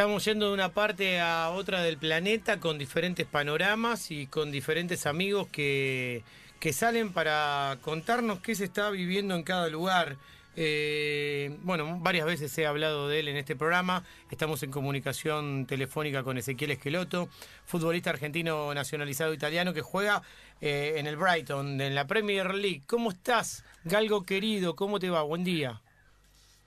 Estamos yendo de una parte a otra del planeta con diferentes panoramas y con diferentes amigos que, que salen para contarnos qué se está viviendo en cada lugar. Eh, bueno, varias veces he hablado de él en este programa. Estamos en comunicación telefónica con Ezequiel Esqueloto, futbolista argentino nacionalizado italiano que juega eh, en el Brighton, en la Premier League. ¿Cómo estás, Galgo querido? ¿Cómo te va? Buen día.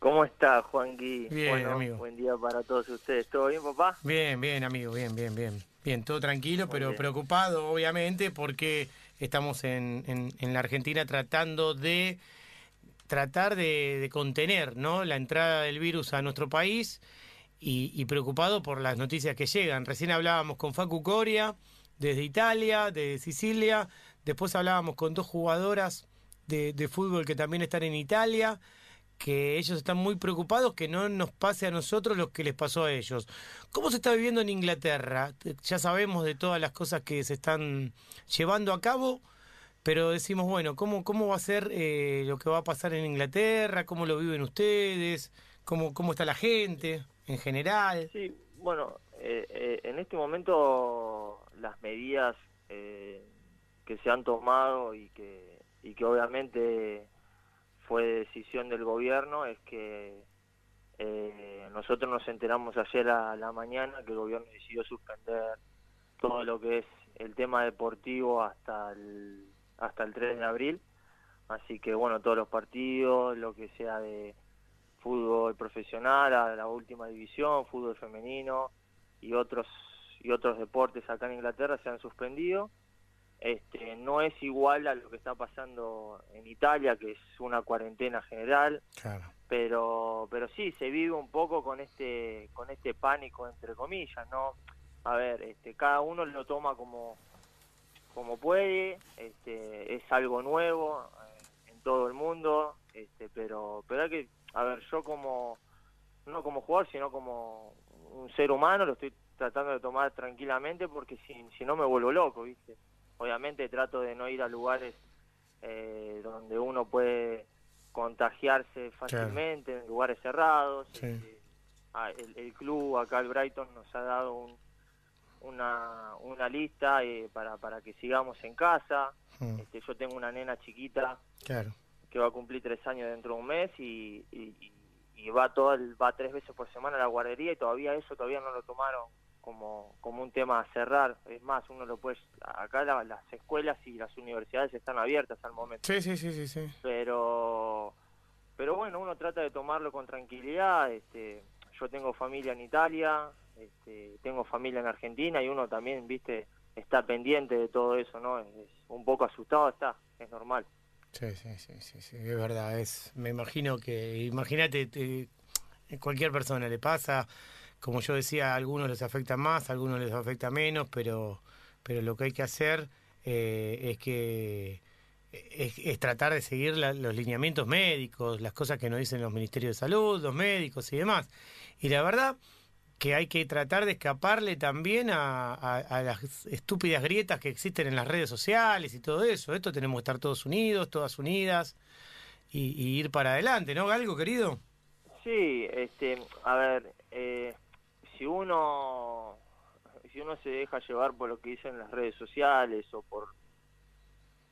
¿Cómo está, Juan Gui? Bien, amigo. Buen día para todos ustedes. ¿Todo bien, papá? Bien, bien, amigo, bien, bien, bien. Bien, todo tranquilo, pero preocupado, obviamente, porque estamos en, en, la Argentina tratando de tratar de, contener ¿no? la entrada del virus a nuestro país y, preocupado por las noticias que llegan. Recién hablábamos con Facu Coria desde Italia, de Sicilia, después hablábamos con dos jugadoras de, de fútbol que también están en Italia que ellos están muy preocupados que no nos pase a nosotros lo que les pasó a ellos. ¿Cómo se está viviendo en Inglaterra? Ya sabemos de todas las cosas que se están llevando a cabo, pero decimos, bueno, ¿cómo, cómo va a ser eh, lo que va a pasar en Inglaterra? ¿Cómo lo viven ustedes? ¿Cómo, cómo está la gente en general? Sí, bueno, eh, eh, en este momento las medidas que se han tomado y que, y que obviamente fue decisión del gobierno es que eh, nosotros nos enteramos ayer a la mañana que el gobierno decidió suspender todo lo que es el tema deportivo hasta el, hasta el 3 de abril. Así que bueno, todos los partidos, lo que sea de fútbol profesional, a la última división, fútbol femenino y otros y otros deportes acá en Inglaterra se han suspendido. Este, no es igual a lo que está pasando en Italia, que es una cuarentena general, pero pero sí se vive un poco con este con este pánico entre comillas, no. A ver, este, cada uno lo toma como como puede, este, es algo nuevo eh, en todo el mundo, este, pero pero hay que, a ver, yo como no como jugador, sino como un ser humano lo estoy tratando de tomar tranquilamente porque si, si no me vuelvo loco, ¿viste? Obviamente trato de no ir a lugares eh, donde uno puede contagiarse fácilmente, en lugares cerrados. Este, ah, el, club acá, el Brighton, nos ha dado una, una lista eh, para, para que sigamos en casa. Hmm. Este, yo tengo una nena chiquita que va a cumplir tres años dentro de un mes y, y, va, todo va tres veces por semana a la guardería y todavía eso todavía no lo tomaron como, como un tema a cerrar. Es más, uno lo puede... Acá las escuelas y las universidades están abiertas al momento. Sí, sí, sí, sí. Pero, pero bueno, uno trata de tomarlo con tranquilidad. Este, yo tengo familia en Italia, este, tengo familia en Argentina y uno también, viste, está pendiente de todo eso, ¿no? Es, un poco asustado está, es normal. Sí, sí, sí, sí, sí, es verdad. Es, me imagino que, imagínate, cualquier persona le pasa como yo decía, a algunos les afecta más, a algunos les afecta menos, pero, pero lo que hay que hacer eh, es que es, tratar de seguir los lineamientos médicos, las cosas que nos dicen los ministerios de salud, los médicos y demás. Y la verdad que hay que tratar de escaparle también a, las estúpidas grietas que existen en las redes sociales y todo eso. Esto tenemos que estar todos unidos, todas unidas y, ir para adelante, ¿no, Galgo, querido? Sí, este, a ver, eh, si uno si uno se deja llevar por lo que dicen las redes sociales o por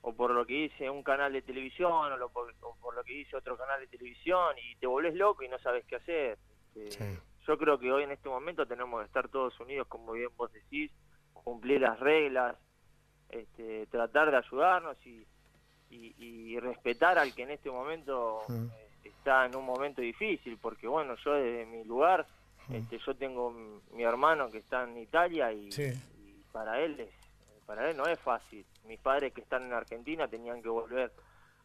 o por lo que dice un canal de televisión o, lo por, lo que dice otro canal de televisión y te volvés loco y no sabes qué hacer. Este, yo creo que hoy en este momento tenemos que estar todos unidos, como bien vos decís, cumplir las reglas, este, tratar de ayudarnos y, y, respetar al que en este momento eh, está en un momento difícil, porque bueno, yo desde mi lugar este, yo tengo mi hermano que está en Italia y, para él es, para él no es fácil. Mis padres que están en Argentina tenían que volver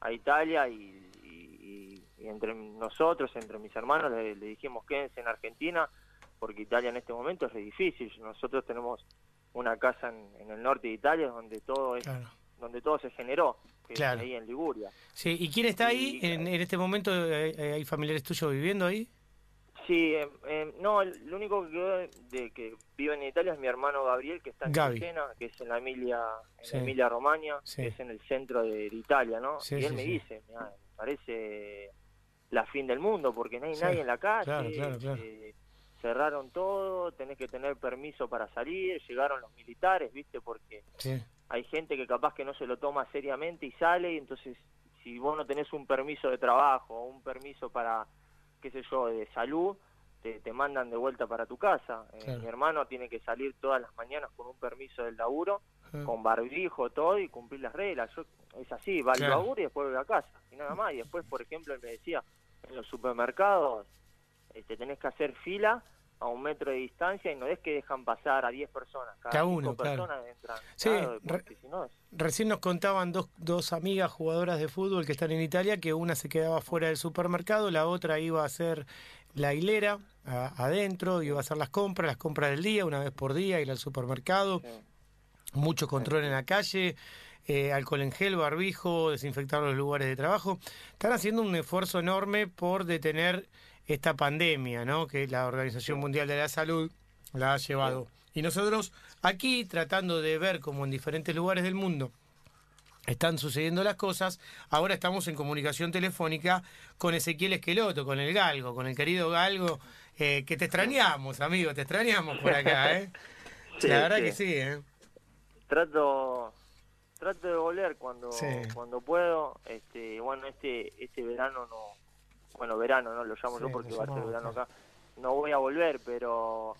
a Italia y, entre nosotros, entre mis hermanos, le, dijimos quédense en Argentina porque Italia en este momento es difícil. Nosotros tenemos una casa en, el norte de Italia donde todo es, donde todo se generó, que ahí en Liguria. Sí, ¿y quién está ahí en, en este momento? ¿Hay familiares tuyos viviendo ahí? Sí, eh, eh, no, lo único que quedó de, que vive en Italia es mi hermano Gabriel, que está en Cesena, que es en la Emilia, en Emilia Romagna, que es en el centro de, Italia, ¿no? y él me dice, me parece la fin del mundo, porque no hay nadie en la calle, eh, cerraron todo, tenés que tener permiso para salir, llegaron los militares, ¿viste? Porque hay gente que capaz que no se lo toma seriamente y sale, y entonces si vos no tenés un permiso de trabajo o un permiso para, qué sé yo, de salud, te, te mandan de vuelta para tu casa. Eh, mi hermano tiene que salir todas las mañanas con un permiso del laburo, con barbijo, todo, y cumplir las reglas. Yo, es así, va al laburo y después vuelve a casa, y nada más. Y después, por ejemplo, él me decía, en los supermercados este, tenés que hacer fila a un metro de distancia y no es que dejan pasar a 10 personas. Cada, uno, personas entran. Sí, recién nos contaban dos, dos amigas jugadoras de fútbol que están en Italia que una se quedaba fuera del supermercado, la otra iba a hacer la hilera adentro, iba a hacer las compras, las compras del día, una vez por día, ir al supermercado. Mucho control en la calle. Eh, alcohol en gel, barbijo, desinfectar los lugares de trabajo. Están haciendo un esfuerzo enorme por detener esta pandemia, ¿no? Que la Organización Mundial de la Salud la ha llevado. Y nosotros aquí tratando de ver cómo en diferentes lugares del mundo están sucediendo las cosas, ahora estamos en comunicación telefónica con Ezequiel Esqueloto, con el Galgo, con el querido Galgo, eh, que te extrañamos, amigo, te extrañamos por acá, ¿eh? la verdad que sí, ¿eh? Trato trato de volver cuando cuando puedo este bueno este este verano no bueno, verano, ¿no? Lo llamo yo porque va a ser verano acá. No voy a volver, pero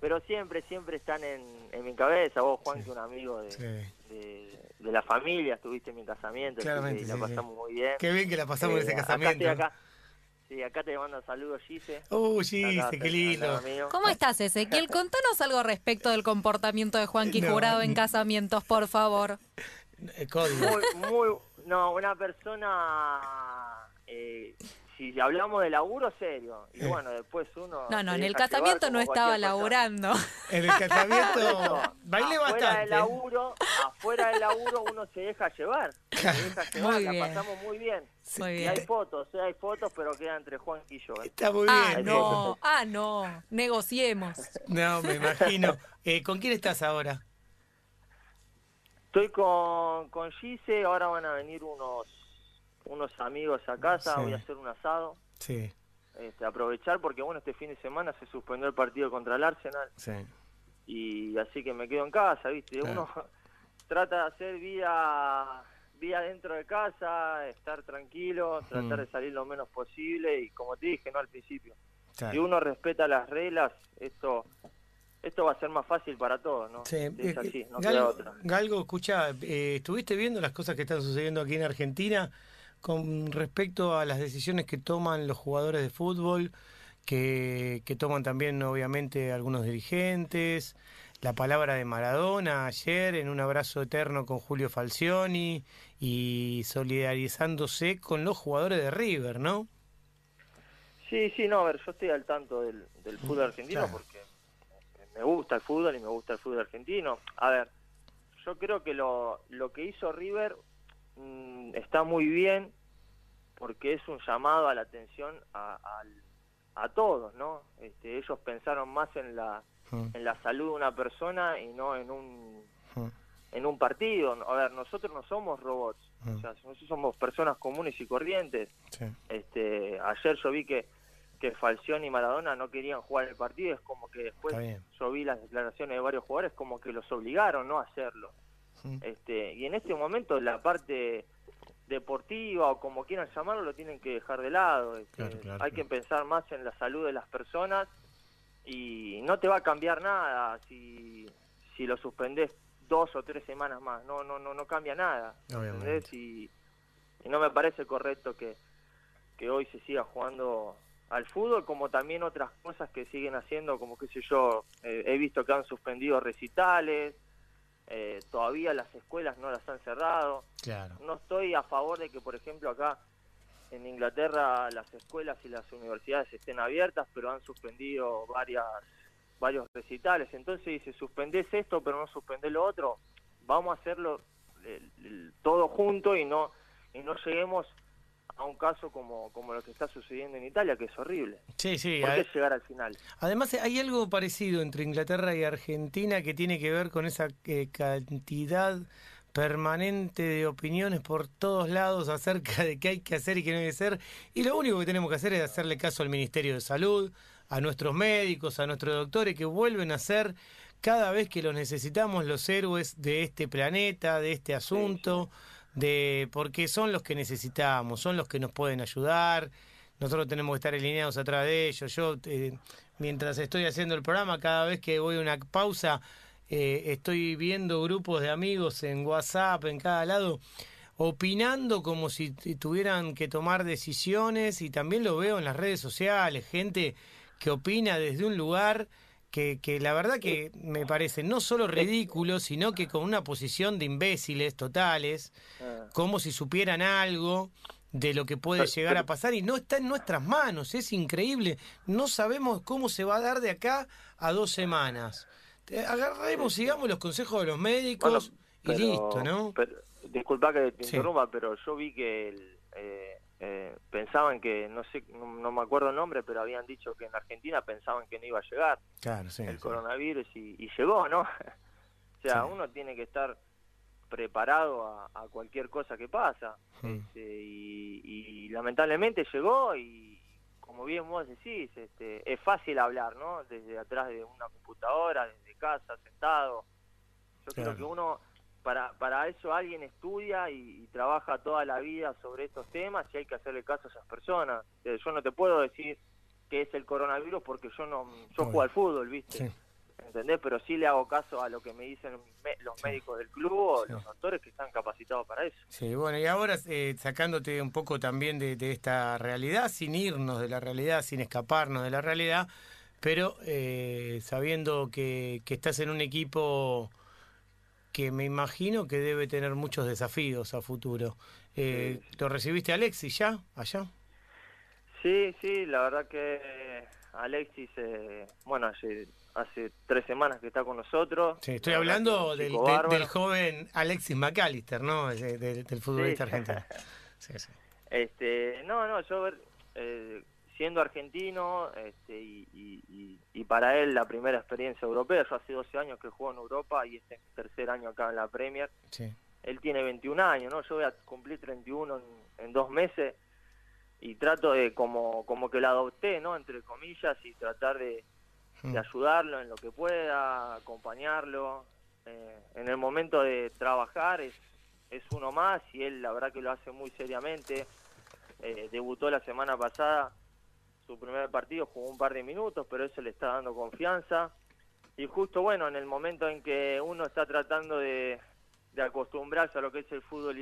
pero siempre, siempre están en, en mi cabeza. Vos, Juan, que un amigo de, de, la familia, estuviste en mi casamiento, y la pasamos muy bien. Qué bien que la pasamos en ese eh, casamiento. Acá Sí, acá te mando saludos, Gise. Uh, Gise, qué lindo. ¿Cómo estás, Ezequiel? Contanos algo respecto del comportamiento de Juanqui Jurado en casamientos, por favor. Eh, muy, muy, no, una persona eh, si hablamos de laburo, serio. Y bueno, después uno. No, no, en el casamiento no estaba laburando. En el casamiento bailé afuera bastante. Del laburo, afuera del laburo uno se deja llevar. Se deja llevar, muy la bien. pasamos muy bien. Muy bien. Y hay fotos, ¿eh? hay fotos, pero queda entre Juan y yo. ¿eh? Está muy ah, bien. No, ah, no, negociemos. No, me imagino. Eh, ¿Con quién estás ahora? Estoy con, con Gise, ahora van a venir unos unos amigos a casa, voy a hacer un asado. Sí. Este, aprovechar porque bueno, este fin de semana se suspendió el partido contra el Arsenal. Sí. Y así que me quedo en casa, ¿viste? Uno trata de hacer vida vida dentro de casa, estar tranquilo, tratar mm. de salir lo menos posible y como te dije, no al principio. Si uno respeta las reglas, esto esto va a ser más fácil para todos, ¿no? Sí. Es eh, así, no queda otra. Galgo, escucha, eh, ¿estuviste viendo las cosas que están sucediendo aquí en Argentina? Con respecto a las decisiones que toman los jugadores de fútbol, que, que toman también obviamente algunos dirigentes, la palabra de Maradona ayer en un abrazo eterno con Julio Falcioni y solidarizándose con los jugadores de River, ¿no? Sí, sí, no, a ver, yo estoy al tanto del, del fútbol argentino porque me gusta el fútbol y me gusta el fútbol argentino. A ver, yo creo que lo, lo que hizo River Mm, está muy bien porque es un llamado a la atención a, a, todos, ¿no? Este, ellos pensaron más en la mm. en la salud de una persona y no en un mm. en un partido. A ver, nosotros no somos robots, nosotros somos personas comunes y corrientes. Este, ayer yo vi que que Falcioni y Maradona no querían jugar el partido, es como que después yo vi las declaraciones de varios jugadores como que los obligaron no a hacerlo. Este, y en este momento la parte deportiva o como quieran llamarlo lo tienen que dejar de lado. Este, hay que pensar más en la salud de las personas y no te va a cambiar nada si, si lo suspendes dos o tres semanas más. No, no, no, no cambia nada. Y, no me parece correcto que, que hoy se siga jugando al fútbol, como también otras cosas que siguen haciendo, como qué sé yo, eh, he visto que han suspendido recitales, eh, todavía las escuelas no las han cerrado. No estoy a favor de que, por ejemplo, acá en Inglaterra las escuelas y las universidades estén abiertas, pero han suspendido varias varios recitales. Entonces dice, suspendés esto, pero no suspendés lo otro. Vamos a hacerlo todo junto y no y no lleguemos a un caso como, como lo que está sucediendo en Italia, que es horrible. Sí, sí. ¿Por qué llegar al final? Además, hay algo parecido entre Inglaterra y Argentina que tiene que ver con esa eh, cantidad permanente de opiniones por todos lados acerca de qué hay que hacer y qué no hay que hacer. Y lo único que tenemos que hacer es hacerle caso al Ministerio de Salud, a nuestros médicos, a nuestros doctores que vuelven a ser cada vez que los necesitamos los héroes de este planeta, de este asunto, de porque son los que necesitamos, son los que nos pueden ayudar. Nosotros tenemos que estar alineados atrás de ellos. Yo, eh, mientras estoy haciendo el programa, cada vez que voy a una pausa, eh, estoy viendo grupos de amigos en WhatsApp, en cada lado, opinando como si tuvieran que tomar decisiones y también lo veo en las redes sociales, gente que opina desde un lugar que, que la verdad que me parece no solo ridículo, sino que con una posición de imbéciles totales, Ah. como si supieran algo de lo que puede llegar a pasar y no está en nuestras manos, es increíble, no sabemos cómo se va a dar de acá a dos semanas. Eh, Agarremos, sigamos los consejos de los médicos Bueno, y listo, ¿no? pero- disculpa que te Sí. interrumpa, pero yo vi que el, eh, eh, pensaban que, no sé, no, no me acuerdo el nombre, pero habían dicho que en Argentina pensaban que no iba a llegar Claro, sí. el sí. coronavirus y, y llegó, ¿no? o sea, Sí. uno tiene que estar preparado a, a cualquier cosa que pasa. Mm. Este, y, y lamentablemente llegó y como bien vos decís, este, es fácil hablar, ¿no? Desde atrás de una computadora, desde casa, sentado. Yo Claro. creo que uno, para, para eso alguien estudia y, y trabaja toda la vida sobre estos temas y hay que hacerle caso a esas personas. Eh, Yo no te puedo decir que es el coronavirus porque yo no yo juego al fútbol, ¿viste? Sí. ¿Entendés? Pero sí le hago caso a lo que me dicen los Sí. médicos del club o Sí. los doctores que están capacitados para eso. Sí, bueno, y ahora eh, sacándote un poco también de, de esta realidad, sin irnos de la realidad, sin escaparnos de la realidad, pero eh, sabiendo que, que estás en un equipo que me imagino que debe tener muchos desafíos a futuro. Eh, ¿Lo recibiste Alexis ya, allá? Sí, sí, la verdad que Alexis, eh, bueno, hace, hace tres semanas que está con nosotros. Sí, estoy hablando del, joven Alexis McAllister, ¿no? De- de- del futbolista Sí. argentino. Sí, sí. Este, no, no, yo eh, siendo argentino este, y, y- y- y para él la primera experiencia europea, yo hace 12 años que juego en Europa y este es mi tercer año acá en la Premier. sí. Él tiene 21 años, ¿no? Yo voy a cumplir 31 en, en dos meses y trato de como, como que lo adopté, ¿no? Entre comillas y tratar de, Mm. de ayudarlo en lo que pueda, acompañarlo. Eh, en el momento de trabajar es, es uno más y él la verdad que lo hace muy seriamente. Eh, debutó la semana pasada, su primer partido, jugó un par de minutos, pero eso le está dando confianza. Y justo bueno, en el momento en que uno está tratando de, de acostumbrarse a lo que es el fútbol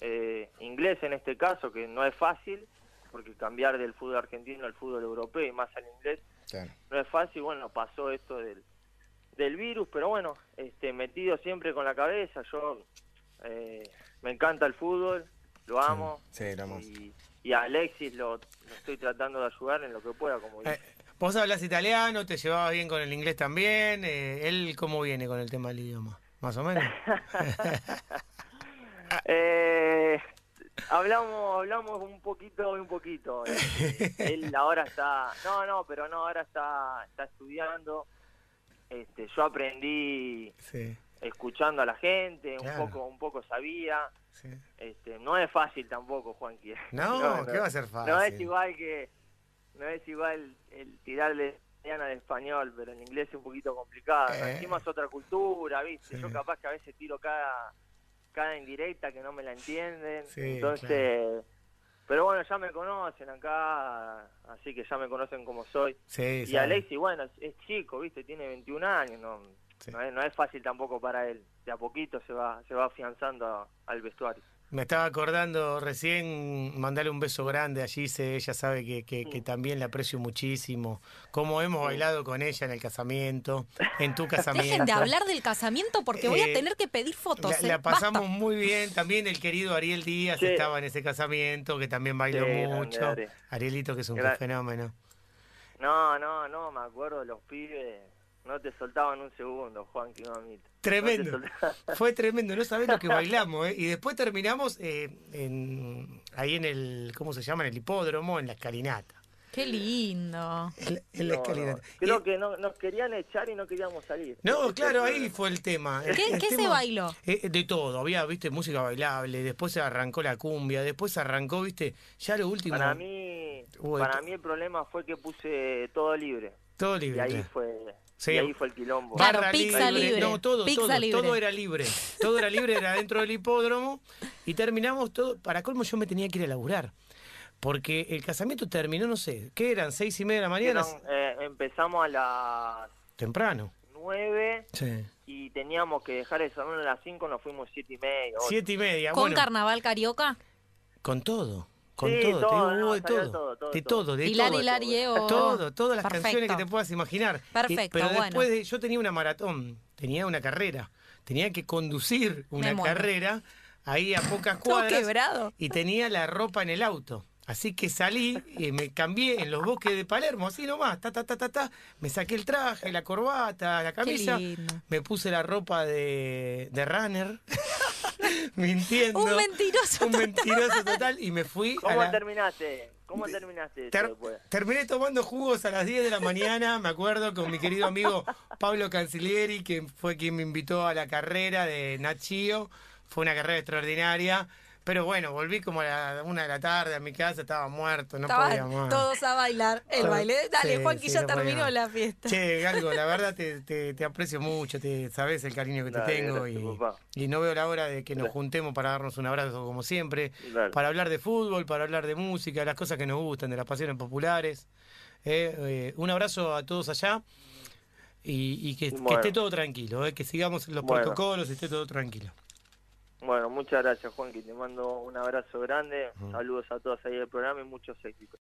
eh, inglés en este caso, que no es fácil, porque cambiar del fútbol argentino al fútbol europeo y más al inglés Claro. no es fácil, bueno, pasó esto del, del virus, pero bueno, este, metido siempre con la cabeza, yo eh, me encanta el fútbol, lo amo, Sí, lo amo. y, y a Alexis lo, lo estoy tratando de ayudar en lo que pueda, como Eh, vos hablas italiano, te llevabas bien con el inglés también. eh, ¿Él cómo viene con el tema del idioma? ¿Más o menos? Eh, hablamos hablamos un poquito y un poquito. Eh, él ahora está, no, no, pero no, ahora está está estudiando. Este, yo aprendí sí, escuchando a la gente, Claro. un poco un poco sabía. sí. Este, no es fácil tampoco, Juanqui. No, ¿qué va a ser fácil? No es igual que no es igual el tirarle italiano al español, pero en inglés es un poquito complicado. ¿no? Eh. Encima es otra cultura, ¿viste? Sí. Yo capaz que a veces tiro cada cada indirecta que no me la entienden. Sí, Entonces, pero bueno, ya me conocen acá, así que ya me conocen como soy. Sí, Y. Alexi, bueno, es, es chico, ¿viste? Tiene 21 años, no, Sí. no, es, no es fácil tampoco para él. De a poquito se va se va afianzando a- al vestuario. Me estaba acordando recién mandarle un beso grande a Gise, ella sabe que, que, que también la aprecio muchísimo. Cómo hemos bailado con ella en el casamiento, en tu casamiento. Dejen de hablar del casamiento porque voy a Eh, tener que pedir fotos. La, eh. la pasamos Basta. muy bien. También el querido Ariel Díaz Sí. estaba en ese casamiento, que también bailó Sí, grande mucho. Ari. Arielito, que es un Gra- fenómeno. No, no, no, me acuerdo, los pibes no te soltaban un segundo, Juan mamita. Tremendo. No. Fue tremendo, no sabés lo que bailamos, ¿eh? Y después terminamos eh, en, ahí en el, ¿cómo se llama? En el hipódromo, en la escalinata. Qué lindo. En, en la No, no, escalinata. Creo Y- que no, nos querían echar y no queríamos salir. No, claro, ahí fue el tema. ¿Qué, el qué se bailó? Eh, de todo, había, viste, música bailable, después se arrancó la cumbia, después arrancó, viste, ya lo último. Para mí, para mí el problema fue que puse todo libre. todo Y libre. ahí claro. fue, Sí. y ahí fue el quilombo. Claro, Barra pizza libre. No, todo, Pizza todo, libre. todo era libre. Todo era libre, era dentro del hipódromo. Y terminamos todo. Para colmo, yo me tenía que ir a laburar. Porque el casamiento terminó, no sé, ¿qué eran? ¿Seis y media de la mañana? Eran, eh, empezamos a las Temprano. 9 Sí. y teníamos que dejar el salón a las 5, nos fuimos 7 y media. ocho. Siete y media. ¿Con bueno, carnaval carioca? con todo. Con Sí, todo. te todo, digo, no, hubo de salió todo. todo, todo, de todo. todo, de Hilar, todo. hilar, Diego. Todo, todas las Perfecto. canciones que te puedas imaginar. Y- Perfecto, pero bueno. después de, yo tenía una maratón, tenía una carrera, tenía que conducir una carrera ahí a pocas Todo cuadras quebrado. y tenía la ropa en el auto. Así que salí y me cambié en los bosques de Palermo, así nomás, ta, ta, ta, ta, ta. Me saqué el traje, la corbata, la camisa, lindo. me puse la ropa de, de runner, mintiendo. Un mentiroso Un total. mentiroso total y me fui a ¿Cómo la- terminaste? ¿Cómo terminaste eso terminé tomando jugos a las 10 de la mañana, me acuerdo, con mi querido amigo Pablo Cancilieri, que fue quien me invitó a la carrera de Nachio. Fue una carrera extraordinaria. Pero bueno, volví como a la una de la tarde a mi casa, estaba muerto, no podía Estaban más. todos a bailar el baile. Dale, sí, Juanqui, sí, ya no podía terminó la fiesta. Che, Galgo, la verdad te, te, te aprecio mucho, te sabes el cariño que te tengo gracias, y, y no veo la hora de que nos juntemos para darnos un abrazo como siempre, Dale. para hablar de fútbol, para hablar de música, las cosas que nos gustan, de las pasiones populares. Eh, eh, un abrazo a todos allá y, y que, esté todo tranquilo, eh, que sigamos los Bueno. protocolos y esté todo tranquilo. Bueno, muchas gracias, Juanqui. Te mando un abrazo grande. Saludos a todos ahí del programa y muchos éxitos.